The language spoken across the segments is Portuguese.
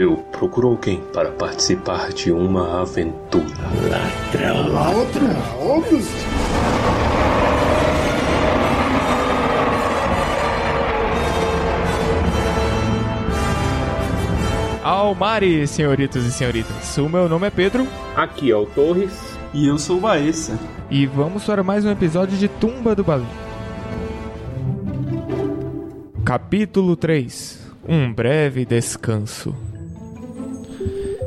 Eu procuro alguém para participar de uma aventura. Ladrão. Ladrão? Almari, senhoritos e senhoritas. O meu nome é Pedro. Aqui é o Torres. E eu sou o Baessa. E vamos para mais um episódio de Tumba do Balim. Capítulo 3 Um breve descanso.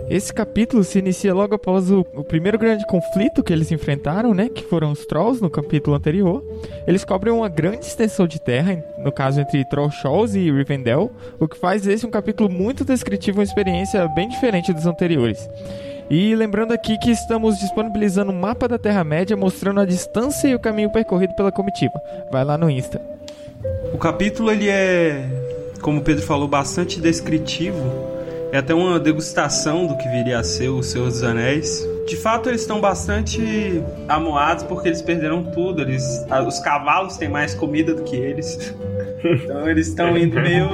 Esse capítulo se inicia logo após o, o, primeiro grande conflito que eles enfrentaram, né? Que foram os Trolls no capítulo anterior. Eles cobrem uma grande extensão de terra, no caso entre Trollshaws e Rivendell, o que faz esse um capítulo muito descritivo, uma experiência bem diferente dos anteriores. E lembrando aqui que estamos disponibilizando um mapa da Terra-média mostrando a distância e o caminho percorrido pela comitiva. Vai lá no Insta. O capítulo ele é, como o Pedro falou, bastante descritivo é até uma degustação do que viria a ser o Senhor dos Anéis. De fato, eles estão bastante amuados porque eles perderam tudo. Eles, os cavalos têm mais comida do que eles. Então eles estão indo meio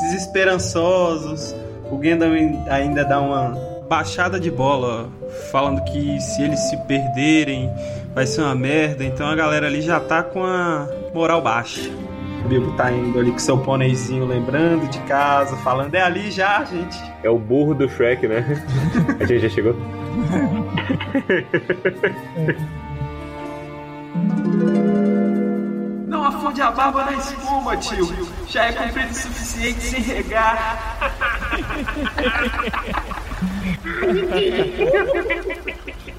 desesperançosos. O Gandalf ainda dá uma baixada de bola, falando que se eles se perderem vai ser uma merda. Então a galera ali já tá com a moral baixa. O Bilbo tá indo ali com seu pôneizinho, lembrando de casa, falando, é ali já, gente. É o burro do Shrek, né? a gente já chegou. Não afunde a barba na espuma, tio. Já é comprido o suficiente sem regar.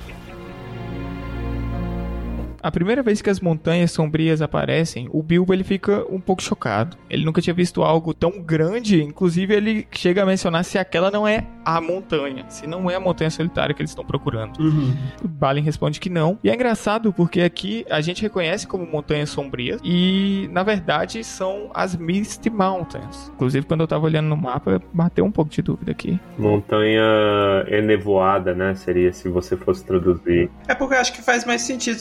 A primeira vez que as montanhas sombrias aparecem, o Bilbo ele fica um pouco chocado. Ele nunca tinha visto algo tão grande, inclusive ele chega a mencionar se aquela não é a montanha, se não é a montanha solitária que eles estão procurando. Uhum. O Balin responde que não. E é engraçado porque aqui a gente reconhece como montanhas sombrias e na verdade são as Misty Mountains. Inclusive quando eu tava olhando no mapa, bateu um pouco de dúvida aqui. Montanha enevoada, né? Seria se você fosse traduzir. É porque eu acho que faz mais sentido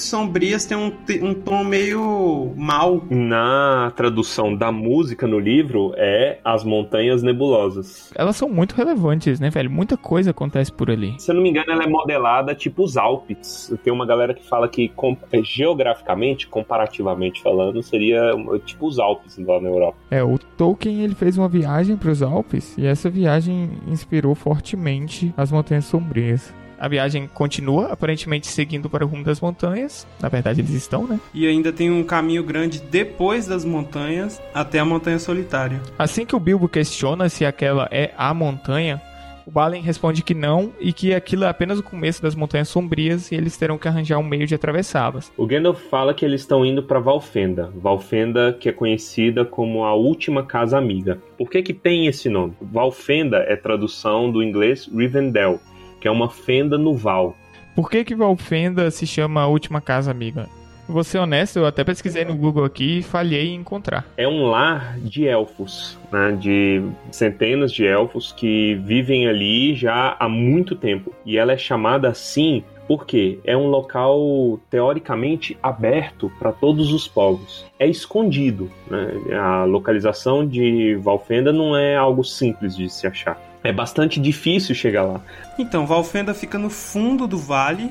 sombria tem um, um tom meio mal. Na tradução da música no livro é As Montanhas Nebulosas. Elas são muito relevantes, né, velho? Muita coisa acontece por ali. Se eu não me engano, ela é modelada tipo os Alpes. Tem uma galera que fala que é, geograficamente, comparativamente falando, seria tipo os Alpes lá na Europa. É, o Tolkien ele fez uma viagem para os Alpes e essa viagem inspirou fortemente as Montanhas Sombrias. A viagem continua, aparentemente seguindo para o rumo das montanhas. Na verdade, eles estão, né? E ainda tem um caminho grande depois das montanhas até a Montanha Solitária. Assim que o Bilbo questiona se aquela é a montanha, o Balin responde que não e que aquilo é apenas o começo das Montanhas Sombrias e eles terão que arranjar um meio de atravessá-las. O Gandalf fala que eles estão indo para Valfenda, Valfenda que é conhecida como a última casa amiga. Por que que tem esse nome? Valfenda é tradução do inglês Rivendell, que é uma fenda no Val. Por que que Valfenda se chama a Última Casa Amiga? Vou ser honesto, eu até pesquisei no Google aqui e falhei em encontrar. É um lar de elfos, né, de centenas de elfos que vivem ali já há muito tempo. E ela é chamada assim porque é um local teoricamente aberto para todos os povos. É escondido. Né? A localização de Valfenda não é algo simples de se achar. É bastante difícil chegar lá. Então, Valfenda fica no fundo do vale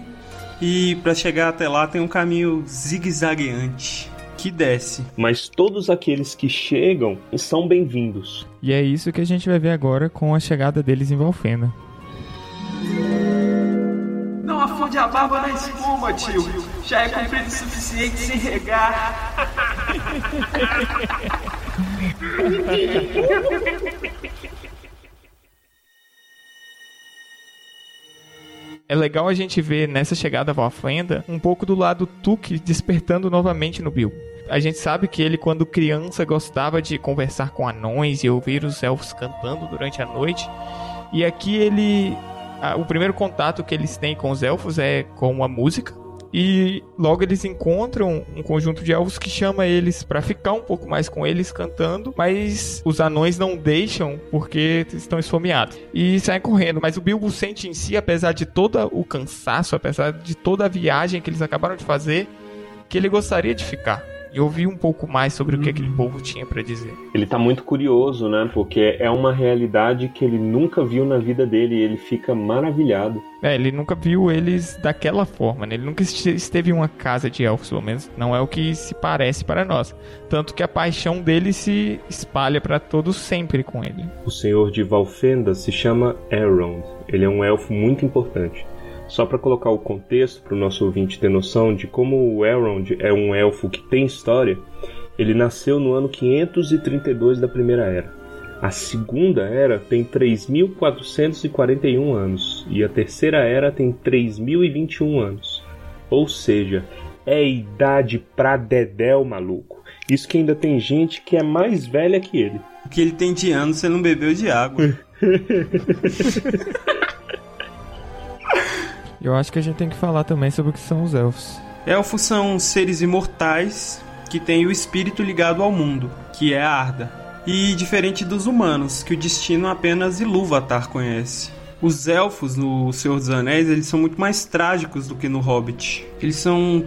e para chegar até lá tem um caminho zigue-zagueante que desce. Mas todos aqueles que chegam são bem-vindos. E é isso que a gente vai ver agora com a chegada deles em Valfenda. Não afunde a barba na espuma, tio. Já é comprido o suficiente sem regar. é legal a gente ver nessa chegada à Valfenda um pouco do lado Tuque despertando novamente no Bill. A gente sabe que ele, quando criança, gostava de conversar com anões e ouvir os elfos cantando durante a noite. E aqui ele. o primeiro contato que eles têm com os elfos é com a música. E logo eles encontram um conjunto de elfos que chama eles para ficar um pouco mais com eles cantando, mas os anões não deixam porque estão esfomeados e saem correndo. Mas o Bilbo sente em si, apesar de todo o cansaço, apesar de toda a viagem que eles acabaram de fazer, que ele gostaria de ficar. E ouvir um pouco mais sobre o que aquele povo tinha para dizer. Ele tá muito curioso, né? Porque é uma realidade que ele nunca viu na vida dele e ele fica maravilhado. É, ele nunca viu eles daquela forma, né? Ele nunca esteve em uma casa de elfos, pelo menos não é o que se parece para nós. Tanto que a paixão dele se espalha para todos sempre com ele. O senhor de Valfenda se chama Elrond. Ele é um elfo muito importante. Só para colocar o contexto para o nosso ouvinte ter noção de como o Elrond é um elfo que tem história, ele nasceu no ano 532 da Primeira Era. A Segunda Era tem 3.441 anos e a Terceira Era tem 3.021 anos. Ou seja, é idade pra dedéu, maluco. Isso que ainda tem gente que é mais velha que ele. O que ele tem de anos, você não bebeu de água. Eu acho que a gente tem que falar também sobre o que são os elfos. Elfos são seres imortais que têm o espírito ligado ao mundo, que é a Arda. E diferente dos humanos, que o destino apenas Ilúvatar conhece. Os elfos no Senhor dos Anéis, eles são muito mais trágicos do que no Hobbit. Eles são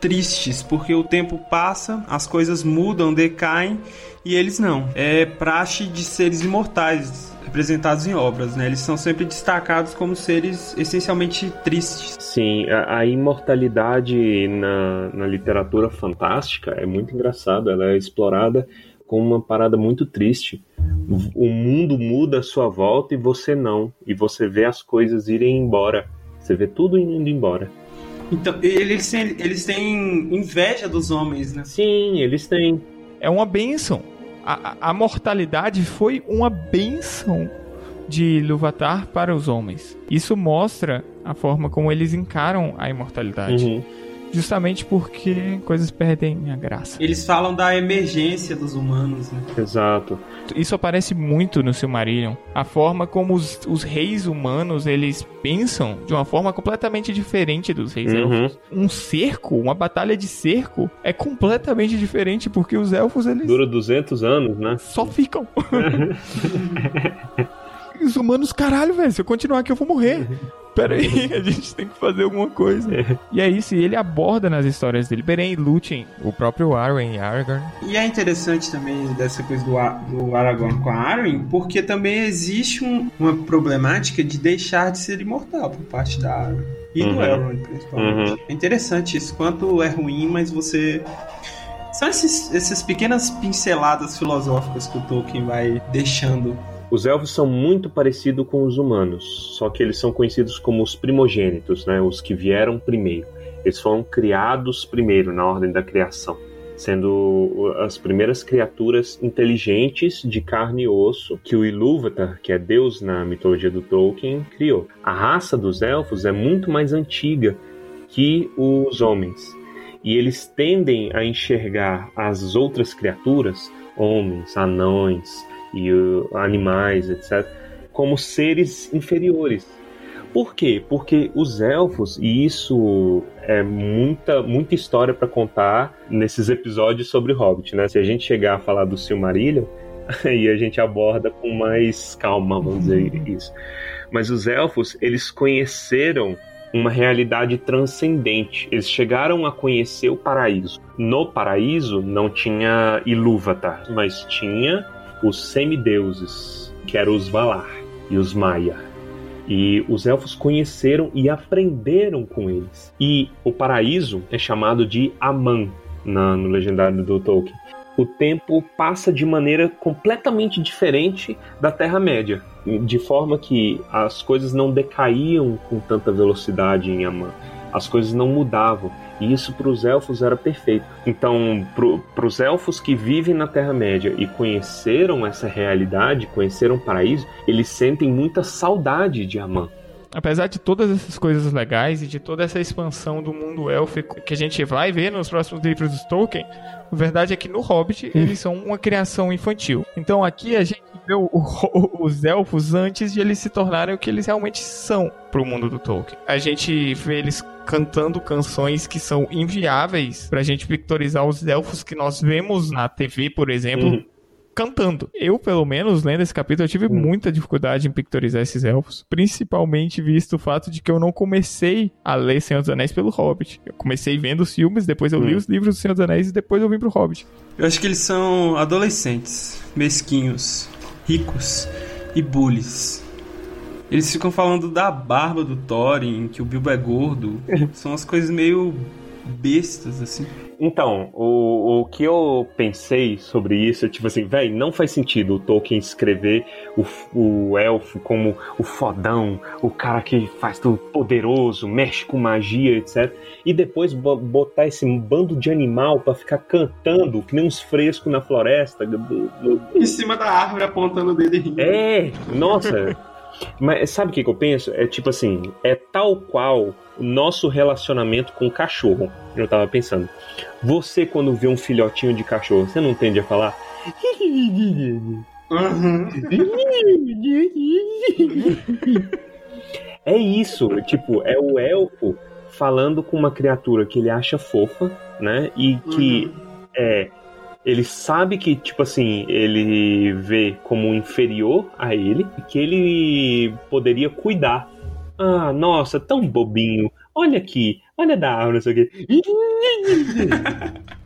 tristes, porque o tempo passa, as coisas mudam, decaem, e eles não. É praxe de seres imortais, representados em obras, né? Eles são sempre destacados como seres essencialmente tristes. Sim, a, a imortalidade na, na literatura fantástica é muito engraçada, ela é explorada como uma parada muito triste. O mundo muda à sua volta e você não. E você vê as coisas irem embora. Você vê tudo indo embora. Então, eles têm, eles têm inveja dos homens, né? Sim, eles têm. É uma bênção a, a mortalidade foi uma benção de Ilúvatar para os homens. Isso mostra a forma como eles encaram a imortalidade. Uhum justamente porque coisas perdem a graça. Eles falam da emergência dos humanos, né? Exato. Isso aparece muito no Silmarillion. A forma como os, os reis humanos, eles pensam de uma forma completamente diferente dos reis uhum. elfos. Um cerco, uma batalha de cerco, é completamente diferente porque os elfos, eles... Dura 200 anos, né? Só ficam. os humanos, caralho, velho, se eu continuar aqui eu vou morrer. Pera aí, a gente tem que fazer alguma coisa. É. E é isso, e ele aborda nas histórias dele, Beren e Lúthien, o próprio Arwen e Aragorn. E é interessante também dessa coisa do, do Aragorn com a Arwen, porque também existe um, uma problemática de deixar de ser imortal por parte da Arwen. E uhum. do Elrond, principalmente. Uhum. É interessante isso, quanto é ruim, mas você são esses, essas pequenas pinceladas filosóficas que o Tolkien vai deixando os elfos são muito parecidos com os humanos, só que eles são conhecidos como os primogênitos, né? os que vieram primeiro. Eles foram criados primeiro na ordem da criação, sendo as primeiras criaturas inteligentes de carne e osso que o Ilúvatar, que é Deus na mitologia do Tolkien, criou. A raça dos elfos é muito mais antiga que os homens, e eles tendem a enxergar as outras criaturas, homens, anões, e uh, animais, etc., como seres inferiores. Por quê? Porque os elfos, e isso é muita, muita história para contar nesses episódios sobre Hobbit, né? Se a gente chegar a falar do Silmarillion, aí a gente aborda com mais calma, vamos dizer isso. Mas os elfos, eles conheceram uma realidade transcendente. Eles chegaram a conhecer o paraíso. No paraíso não tinha Ilúvatar, mas tinha os semideuses, que eram os Valar e os Maia. E os elfos conheceram e aprenderam com eles. E o paraíso é chamado de Aman na, no legendário do Tolkien. O tempo passa de maneira completamente diferente da Terra-média, de forma que as coisas não decaíam com tanta velocidade em Aman. As coisas não mudavam e isso para os elfos era perfeito. Então, para os elfos que vivem na Terra-média e conheceram essa realidade, conheceram o paraíso, eles sentem muita saudade de Amã. Apesar de todas essas coisas legais e de toda essa expansão do mundo élfico que a gente vai ver nos próximos livros do Tolkien, a verdade é que no Hobbit hum. eles são uma criação infantil. Então aqui a gente vê o, os elfos antes de eles se tornarem o que eles realmente são pro mundo do Tolkien. A gente vê eles cantando canções que são inviáveis pra gente pictorizar os elfos que nós vemos na TV, por exemplo. Uhum cantando. Eu, pelo menos, lendo esse capítulo, eu tive Hum. muita dificuldade em pictorizar esses elfos. Principalmente visto o fato de que eu não comecei a ler Senhor dos Anéis pelo Hobbit. Eu comecei vendo os filmes, depois eu li Hum. os livros do Senhor dos Anéis e depois eu vim pro Hobbit. Eu acho que eles são adolescentes, mesquinhos, ricos e bullies. Eles ficam falando da barba do Thorin, que o Bilbo é gordo. São as coisas meio bestas, assim. Então, o, o que eu pensei sobre isso é tipo assim, velho, não faz sentido o Tolkien escrever o, o elfo como o fodão, o cara que faz tudo poderoso, mexe com magia, etc. E depois bo- botar esse bando de animal pra ficar cantando, que nem uns frescos na floresta. do- do- Em cima da árvore apontando o dedo e rindo. É, nossa. Mas sabe o que, que eu penso? É tipo assim, é tal qual o nosso relacionamento com o cachorro. Eu tava pensando. Você, quando vê um filhotinho de cachorro, você não tende a falar. Uhum. É isso, tipo, é o elfo falando com uma criatura que ele acha fofa, né? E que é. Ele sabe que, tipo assim, ele vê como inferior a ele e que ele poderia cuidar. Ah, nossa, tão bobinho. Olha aqui, olha da árvore, não sei o quê.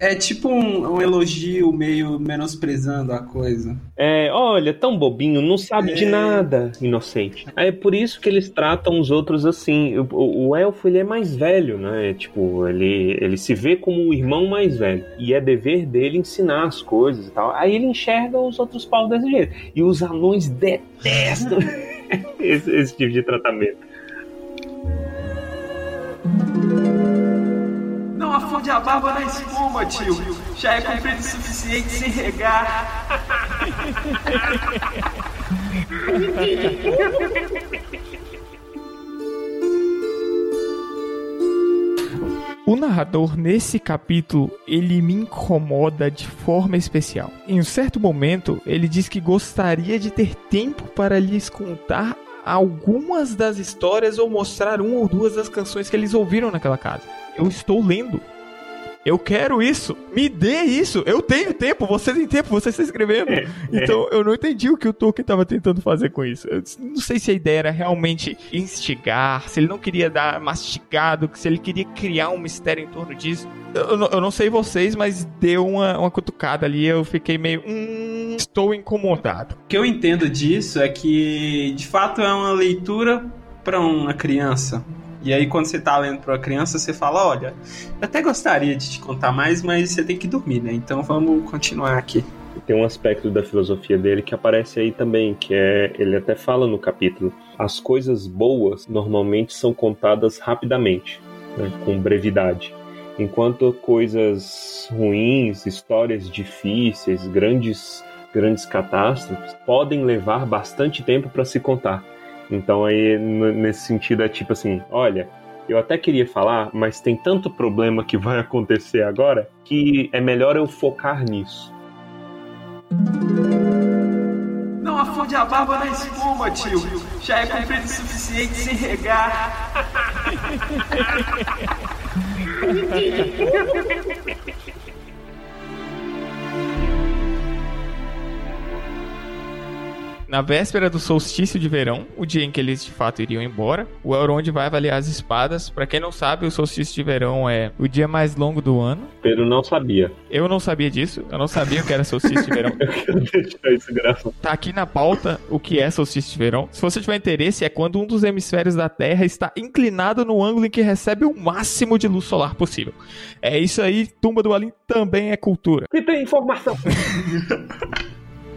É tipo um, um elogio meio menosprezando a coisa. É, olha, tão bobinho, não sabe de É. nada, inocente. É por isso que eles tratam os outros assim. O, o- o elfo, ele é mais velho, né? Tipo, ele, ele se vê como o irmão mais velho. E é dever dele ensinar as coisas e tal. Aí ele enxerga os outros paus desse jeito. E os anões detestam esse, esse tipo de tratamento. Afunde a barba na espuma, tio. Já é comprido o suficiente sem regar. O narrador nesse capítulo, ele me incomoda de forma especial. Em um certo momento, ele diz que gostaria de ter tempo para lhes contar algumas das histórias ou mostrar uma ou duas das canções que eles ouviram naquela casa. Eu estou lendo. Eu quero isso. Me dê isso. Eu tenho tempo. Você tem tempo. Você está escrevendo. Então eu não entendi o que o Tolkien estava tentando fazer com isso. Eu não sei se a ideia era realmente instigar, se ele não queria dar mastigado, se ele queria criar um mistério em torno disso. Eu, não- eu não sei vocês, mas deu uma, uma cutucada ali. Eu fiquei meio. Hum, estou incomodado. O que eu entendo disso é que, de fato, é uma leitura para uma criança. E aí, quando você tá lendo uma criança, você fala: Olha, eu até gostaria de te contar mais, mas você tem que dormir, né? Então vamos continuar aqui. Tem um aspecto da filosofia dele que aparece aí também, que é, ele até fala no capítulo, as coisas boas normalmente são contadas rapidamente, né, com brevidade, enquanto coisas ruins, histórias difíceis, grandes grandes catástrofes podem levar bastante tempo para se contar. Então aí nesse sentido é tipo assim, olha, eu até queria falar, mas tem tanto problema que vai acontecer agora que é melhor eu focar nisso. Não afunde a barba na espuma, tio. Já é comprido o suficiente sem regar. Na véspera do solstício de verão, o dia em que eles de fato iriam embora, o Elrond vai avaliar as espadas. Pra quem não sabe, o solstício de verão é o dia mais longo do ano. Pedro não sabia. Eu não sabia disso, eu não sabia o que era solstício de verão. Eu quero deixar isso. Tá aqui na pauta o que é solstício de verão. Se você tiver interesse, é quando um dos hemisférios da Terra está inclinado no ângulo em que recebe o máximo de luz solar possível. É isso aí, Tumba do Alim também é cultura. Que tem informação.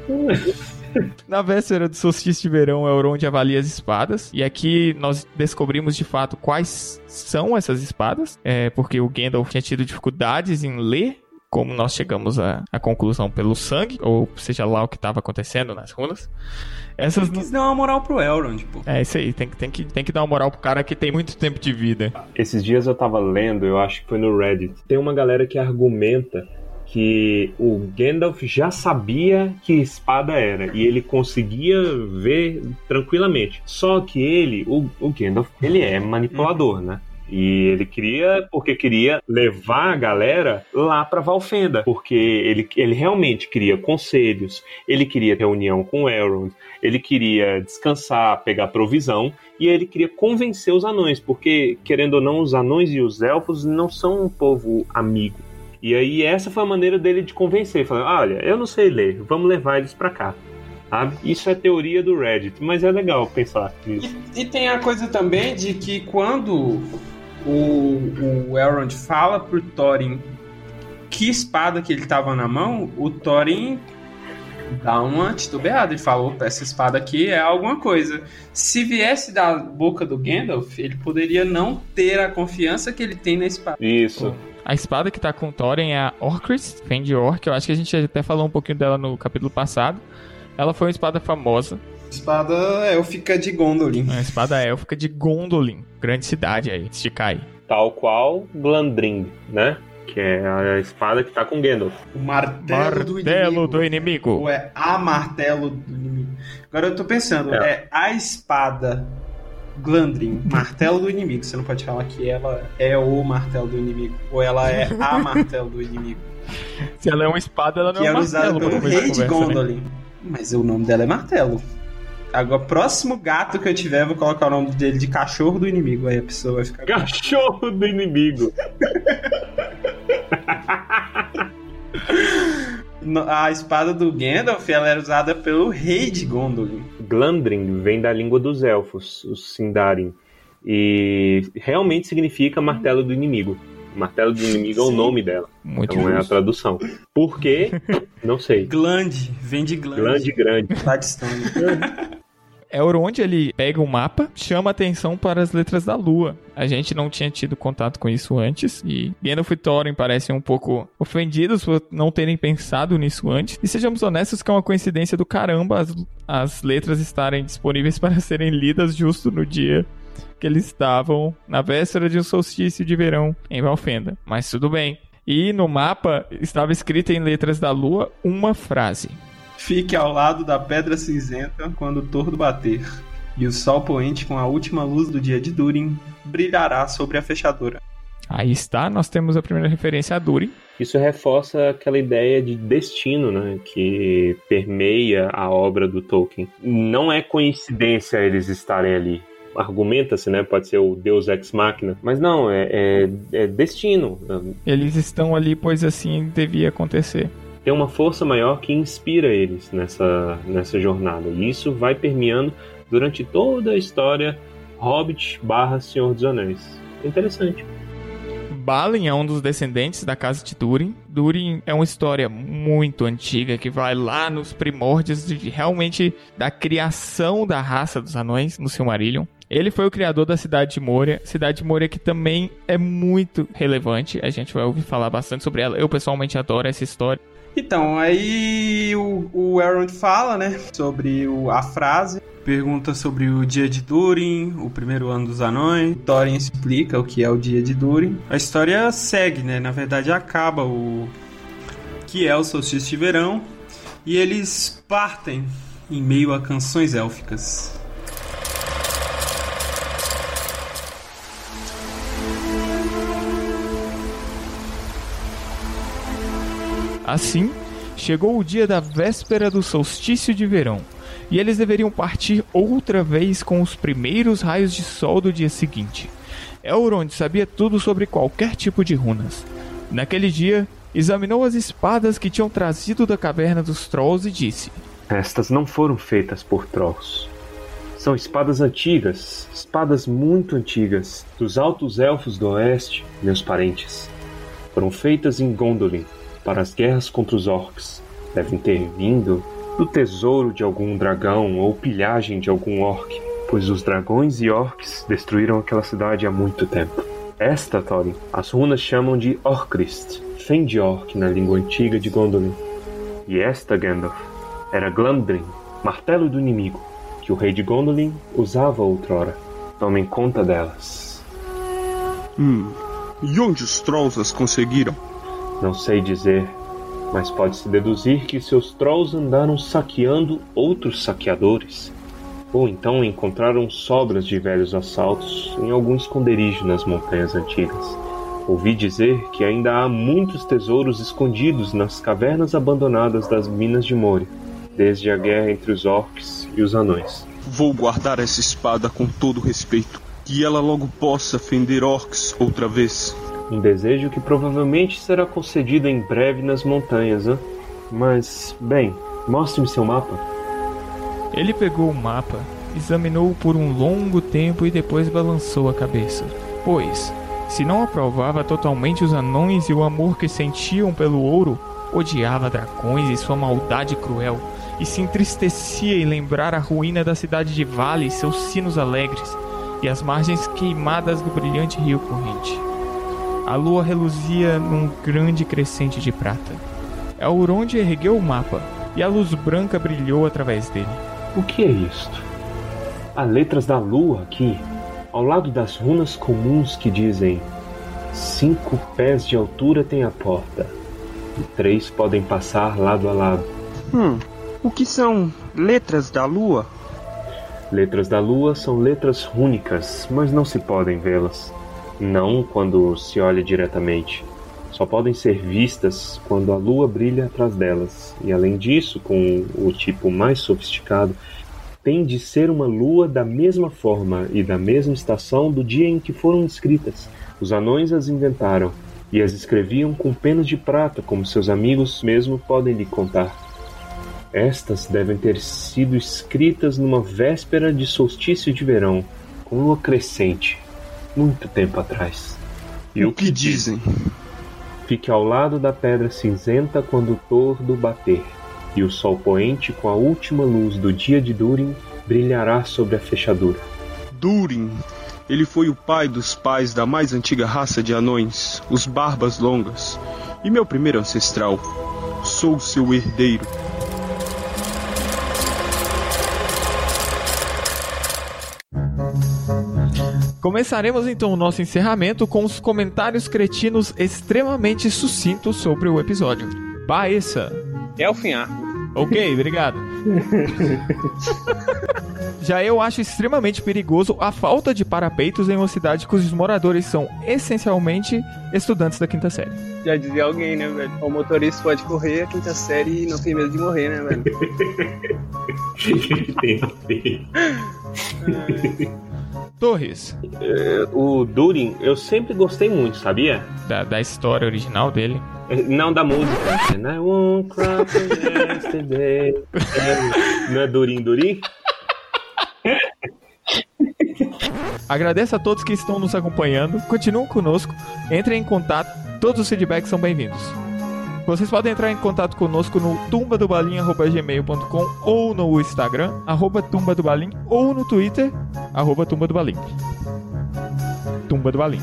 Na véspera do solstício de verão, Elrond avalia as espadas. E aqui nós descobrimos de fato quais são essas espadas. É, porque o Gandalf tinha tido dificuldades em ler. Como nós chegamos à, à conclusão pelo sangue, ou seja lá o que estava acontecendo nas runas. Essas não- Quis dar uma moral pro Elrond, pô. É isso aí, tem, que- tem, que, tem que dar uma moral pro cara que tem muito tempo de vida. Esses dias eu tava lendo, eu acho que foi no Reddit. Tem uma galera que argumenta que o Gandalf já sabia que espada era e ele conseguia ver tranquilamente. Só que ele, o, o Gandalf, ele é manipulador, né? E ele queria, porque queria levar a galera lá para Valfenda, porque ele, ele realmente queria conselhos, ele queria reunião com Elrond, ele queria descansar, pegar provisão, e ele queria convencer os anões, porque, querendo ou não, os anões e os elfos não são um povo amigo. E aí essa foi a maneira dele de convencer, falando, olha, eu não sei ler, vamos levar eles para cá. Sabe? Isso é teoria do Reddit, mas é legal pensar nisso. E, e tem a coisa também de que quando o, o Elrond fala pro Thorin que espada que ele tava na mão, o Thorin dá uma titubeada. Ele falou: essa espada aqui é alguma coisa. Se viesse da boca do Gandalf, ele poderia não ter a confiança que ele tem na espada. Isso. A espada que tá com o Thorin é a Orcrist, Fend Orc. Eu acho que a gente até falou um pouquinho dela no capítulo passado. Ela foi uma espada famosa. Espada élfica de Gondolin. Uma espada élfica de Gondolin. Grande cidade aí, de cair. Tal qual Glandring, né? Que é a espada que tá com Gandalf. O martelo, do Martelo inimigo. do inimigo. Ou é a martelo do inimigo? Agora eu tô pensando, É. é, a espada Glandrin, martelo do inimigo. Você não pode falar que ela é o martelo do inimigo. Ou ela é a martelo do inimigo. Se ela é uma espada, ela não que é um era usada martelo. pelo rei de né? Gondolin. Mas o nome dela é martelo. Agora, próximo gato que eu tiver, eu vou colocar o nome dele de cachorro do inimigo. Aí a pessoa vai ficar. Cachorro do inimigo. A espada do Gandalf ela era usada pelo rei de Gondolin. Glandring vem da língua dos elfos, os Sindarin. E realmente significa martelo do inimigo. Martelo do inimigo é o Sim. nome dela. Muito Então é a justo. tradução. Por quê? Não sei. Glande, vem de glande. Grande, grande. Tá distante. Elrond, ele pega o mapa, chama atenção para as letras da lua. A gente não tinha tido contato com isso antes, e Gandalf e Thorin parecem um pouco ofendidos por não terem pensado nisso antes. E sejamos honestos que é uma coincidência do caramba as, as letras estarem disponíveis para serem lidas justo no dia que eles estavam na véspera de um solstício de verão em Valfenda. Mas tudo bem. E no mapa estava escrita em letras da lua uma frase. Fique ao lado da pedra cinzenta quando o tordo bater, e o sol poente com a última luz do dia de Durin brilhará sobre a fechadura. Aí está, nós temos a primeira referência a Durin. Isso reforça aquela ideia de destino, né, que permeia a obra do Tolkien. Não é coincidência eles estarem ali. Argumenta-se, né? Pode ser o Deus Ex Machina, mas não, é, é- é destino. Eles estão ali, pois assim devia acontecer. Tem uma força maior que inspira eles nessa, nessa jornada. E isso vai permeando durante toda a história Hobbit barra Senhor dos Anéis. Interessante. Balin é um dos descendentes da casa de Durin. Durin é uma história muito antiga que vai lá nos primórdios de realmente da criação da raça dos anões no Silmarillion. Ele foi o criador da cidade de Moria, cidade de Moria que também é muito relevante. A gente vai ouvir falar bastante sobre ela. Eu pessoalmente adoro essa história. Então, aí o, o fala, né, sobre o- a frase, pergunta sobre o dia de Durin, o primeiro ano dos anões. Thorin explica o que é o dia de Durin. A história segue, né, na verdade acaba o que é o solstício de verão e eles partem em meio a canções élficas. Assim, chegou o dia da véspera do solstício de verão, e eles deveriam partir outra vez com os primeiros raios de sol do dia seguinte. Elrond sabia tudo sobre qualquer tipo de runas. Naquele dia, examinou as espadas que tinham trazido da caverna dos Trolls e disse: Estas não foram feitas por Trolls. São espadas antigas, espadas muito antigas, dos altos elfos do oeste, meus parentes. Foram feitas em Gondolin, para as guerras contra os orcs. Devem ter vindo do tesouro de algum dragão ou pilhagem de algum orc, pois os dragões e orcs destruíram aquela cidade há muito tempo. Esta, Thorin, as runas chamam de Orcrist, Fendiorc na língua antiga de Gondolin. E esta, Gandalf, era Glamdring, martelo do inimigo, que o rei de Gondolin usava outrora. Tomem conta delas. Hum. E onde os trolls as conseguiram? Não sei dizer, mas pode-se deduzir que seus trolls andaram saqueando outros saqueadores. Ou então encontraram sobras de velhos assaltos em algum esconderijo nas montanhas antigas. Ouvi dizer que ainda há muitos tesouros escondidos nas cavernas abandonadas das minas de Moria, desde a guerra entre os orcs e os anões. Vou guardar essa espada com todo respeito. Que ela logo possa fender orcs outra vez. Um desejo que provavelmente será concedido em breve nas montanhas, hein? Mas, bem, mostre-me seu mapa. Ele pegou o mapa, examinou-o por um longo tempo e depois balançou a cabeça. Pois, se não aprovava totalmente os anões e o amor que sentiam pelo ouro, odiava dragões e sua maldade cruel, e se entristecia em lembrar a ruína da cidade de Vale e seus sinos alegres, e as margens queimadas do brilhante rio corrente. A lua reluzia num grande crescente de prata. Elrond ergueu o mapa, e a luz branca brilhou através dele. O que é isto? Há letras da lua aqui, ao lado das runas comuns que dizem: cinco pés de altura tem a porta, e três podem passar lado a lado. Hum, o que são letras da lua? Letras da lua são letras rúnicas, mas não se podem vê-las. Não quando se olha diretamente. Só podem ser vistas quando a lua brilha atrás delas. E além disso, com o tipo mais sofisticado, tem de ser uma lua da mesma forma e da mesma estação do dia em que foram escritas. Os anões as inventaram e as escreviam com penas de prata, como seus amigos mesmo podem lhe contar. Estas devem ter sido escritas numa véspera de solstício de verão, com lua crescente, muito tempo atrás. E o que dizem? Fique ao lado da pedra cinzenta quando o tordo bater, e o sol poente com a última luz do dia de Durin brilhará sobre a fechadura. Durin. Ele foi o pai dos pais da mais antiga raça de anões, os Barbas Longas, e meu primeiro ancestral. Sou seu herdeiro. Começaremos então o nosso encerramento com os comentários cretinos extremamente sucintos sobre o episódio. Baessa. Elfinhar. Ok, obrigado. Já eu acho extremamente perigoso a falta de parapeitos em uma cidade cujos moradores são essencialmente estudantes da quinta série. Já dizia alguém, né, velho? O motorista pode correr a quinta série e não tem medo de morrer, né, velho? Torres, É, o Durin, eu sempre gostei muito, sabia? da, da história original dele. É, Não da música. And I won't cry yesterday. É, Não é Durin Durin? Agradeço a todos que estão nos acompanhando. Continuem conosco. Entrem em contato. Todos os feedbacks são bem-vindos. Vocês podem entrar em contato conosco no tumbadobalim.gmail.com ou no Instagram, arroba tumbadobalim, ou no Twitter, arroba tumbadobalim. Tumba do Balim.